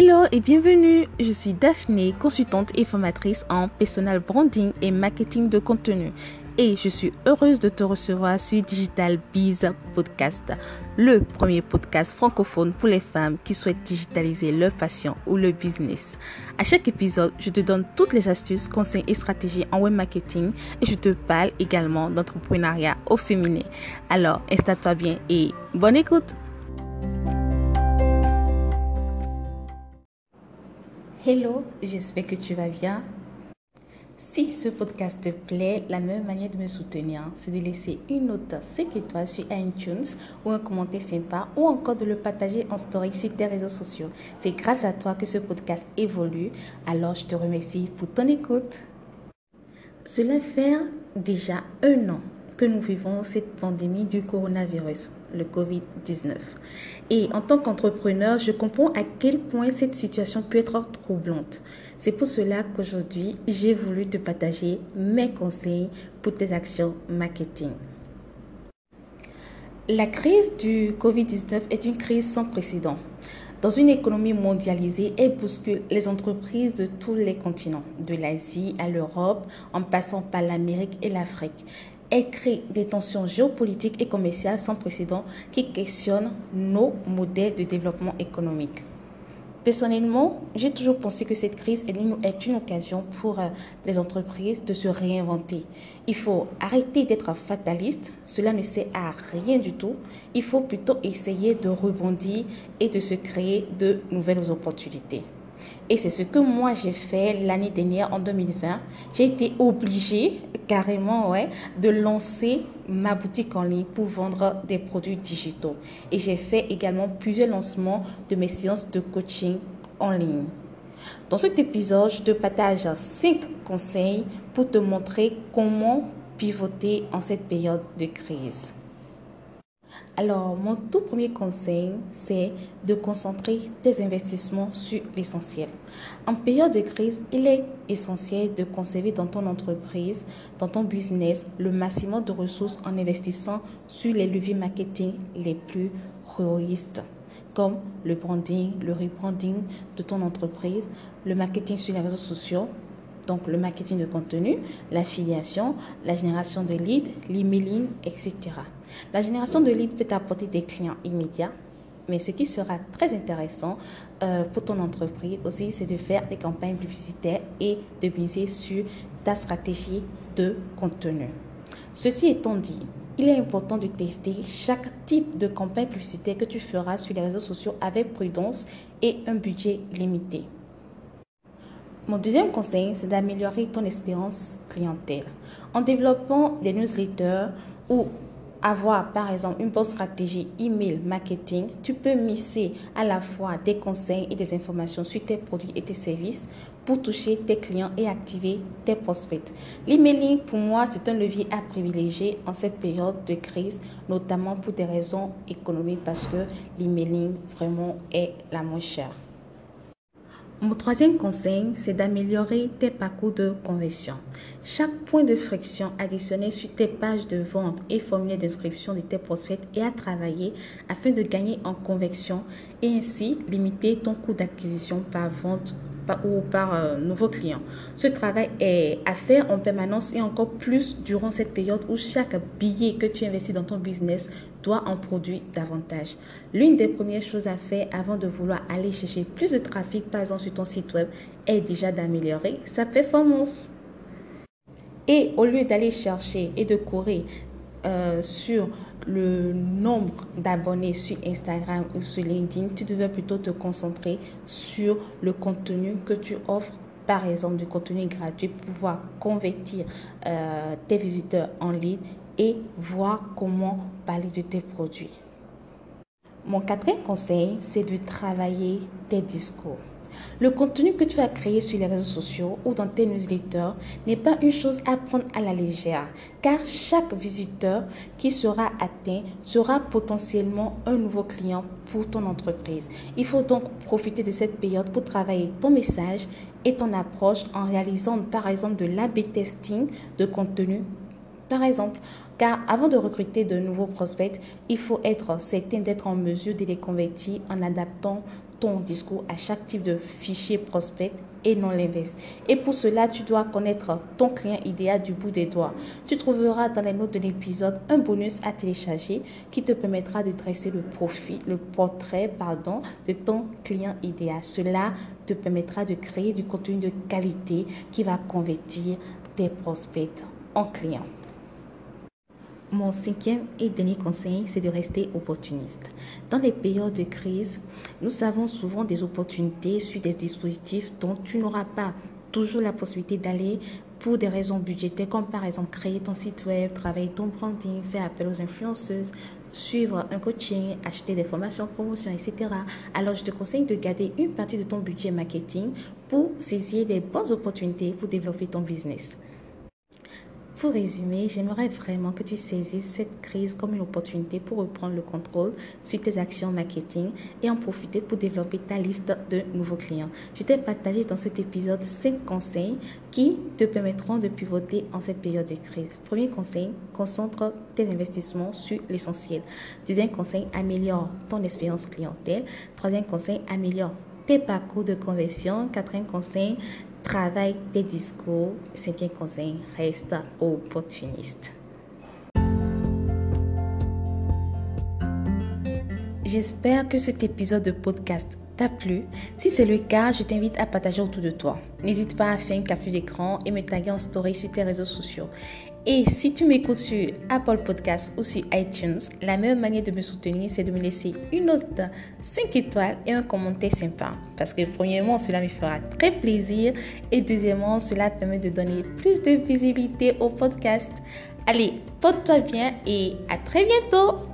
Hello et bienvenue, je suis Daphné, consultante et formatrice en personal branding et marketing de contenu. Et je suis heureuse de te recevoir sur Digital Biz Podcast, le premier podcast francophone pour les femmes qui souhaitent digitaliser leur passion ou leur business. À chaque épisode, je te donne toutes les astuces, conseils et stratégies en web marketing et je te parle également d'entrepreneuriat au féminin. Alors, installe-toi bien et bonne écoute! Hello, j'espère que tu vas bien. Si ce podcast te plaît, la meilleure manière de me soutenir, c'est de laisser une note 5 étoiles sur iTunes ou un commentaire sympa ou encore de le partager en story sur tes réseaux sociaux. C'est grâce à toi que ce podcast évolue. Alors, je te remercie pour ton écoute. Cela fait déjà un an que nous vivons cette pandémie du coronavirus, le Covid-19. Et en tant qu'entrepreneur, je comprends à quel point cette situation peut être troublante. C'est pour cela qu'aujourd'hui, j'ai voulu te partager mes conseils pour tes actions marketing. La crise du Covid-19 est une crise sans précédent. Dans une économie mondialisée, elle bouscule les entreprises de tous les continents, de l'Asie à l'Europe, en passant par l'Amérique et l'Afrique elle crée des tensions géopolitiques et commerciales sans précédent qui questionnent nos modèles de développement économique. Personnellement, j'ai toujours pensé que cette crise est une, occasion pour euh, les entreprises de se réinventer. Il faut arrêter d'être fataliste, cela ne sert à rien du tout. Il faut plutôt essayer de rebondir et de se créer de nouvelles opportunités. Et c'est ce que moi j'ai fait l'année dernière en 2020. J'ai été obligée carrément ouais, de lancer ma boutique en ligne pour vendre des produits digitaux. Et j'ai fait également plusieurs lancements de mes séances de coaching en ligne. Dans cet épisode, je te partage 5 conseils pour te montrer comment pivoter en cette période de crise. Alors, mon tout premier conseil, c'est de concentrer tes investissements sur l'essentiel. En période de crise, il est essentiel de conserver dans ton entreprise, dans ton business, le maximum de ressources en investissant sur les leviers marketing les plus réalistes comme le branding, le rebranding de ton entreprise, le marketing sur les réseaux sociaux, donc le marketing de contenu, l'affiliation, la génération de leads, l'emailing, etc. La génération de leads peut apporter des clients immédiats, mais ce qui sera très intéressant euh, pour ton entreprise aussi, c'est de faire des campagnes publicitaires et de miser sur ta stratégie de contenu. Ceci étant dit, il est important de tester chaque type de campagne publicitaire que tu feras sur les réseaux sociaux avec prudence et un budget limité. Mon deuxième conseil, c'est d'améliorer ton expérience clientèle en développant des newsletters ou avoir par exemple une bonne stratégie email marketing, tu peux misser à la fois des conseils et des informations sur tes produits et tes services pour toucher tes clients et activer tes prospects. L'emailing, pour moi, c'est un levier à privilégier en cette période de crise, notamment pour des raisons économiques parce que l'emailing vraiment est la moins chère. Mon troisième conseil, c'est d'améliorer tes parcours de conversion. Chaque point de friction additionné sur tes pages de vente et formulaire d'inscription de tes prospects est à travailler afin de gagner en conversion et ainsi limiter ton coût d'acquisition par vente ou par un nouveau client. Ce travail est à faire en permanence et encore plus durant cette période où chaque billet que tu investis dans ton business doit en produire davantage. L'une des premières choses à faire avant de vouloir aller chercher plus de trafic, par exemple sur ton site web, est déjà d'améliorer sa performance. Et au lieu d'aller chercher et de courir euh, sur le nombre d'abonnés sur Instagram ou sur LinkedIn, tu devrais plutôt te concentrer sur le contenu que tu offres par exemple du contenu gratuit pour pouvoir convertir euh, tes visiteurs en ligne et voir comment parler de tes produits. Mon quatrième conseil, c'est de travailler tes discours. Le contenu que tu vas créer sur les réseaux sociaux ou dans tes newsletters n'est pas une chose à prendre à la légère, car chaque visiteur qui sera atteint sera potentiellement un nouveau client pour ton entreprise. Il faut donc profiter de cette période pour travailler ton message et ton approche en réalisant par exemple de l'A-B testing de contenu Par exemple, car avant de recruter de nouveaux prospects, il faut être certain d'être en mesure de les convertir en adaptant ton discours à chaque type de fichier prospect et non l'inverse. Et pour cela, tu dois connaître ton client idéal du bout des doigts. Tu trouveras dans les notes de l'épisode un bonus à télécharger qui te permettra de dresser le profil, le portrait, pardon, de ton client idéal. Cela te permettra de créer du contenu de qualité qui va convertir tes prospects en clients. Mon cinquième et dernier conseil, c'est de rester opportuniste. Dans les périodes de crise, nous avons souvent des opportunités sur des dispositifs dont tu n'auras pas toujours la possibilité d'aller pour des raisons budgétaires, comme par exemple créer ton site web, travailler ton branding, faire appel aux influenceuses, suivre un coaching, acheter des formations, promotions, etc. Alors, je te conseille de garder une partie de ton budget marketing pour saisir les bonnes opportunités pour développer ton business. Pour résumer, j'aimerais vraiment que tu saisisses cette crise comme une opportunité pour reprendre le contrôle sur tes actions marketing et en profiter pour développer ta liste de nouveaux clients. Je t'ai partagé dans cet épisode 5 conseils qui te permettront de pivoter en cette période de crise. Premier conseil, concentre tes investissements sur l'essentiel. Deuxième conseil, améliore ton expérience clientèle. Troisième conseil, améliore tes parcours de conversion. Quatrième conseil, Travaille tes discours. Cinquième conseil, reste opportuniste. J'espère que cet épisode de podcast t'a plu. Si c'est le cas, je t'invite à partager autour de toi. N'hésite pas à faire une capture d'écran et me taguer en story sur tes réseaux sociaux. Et si tu m'écoutes sur Apple Podcasts ou sur iTunes, la meilleure manière de me soutenir, c'est de me laisser une note 5 étoiles et un commentaire sympa. Parce que premièrement, cela me fera très plaisir et deuxièmement, cela permet de donner plus de visibilité au podcast. Allez, porte-toi bien et à très bientôt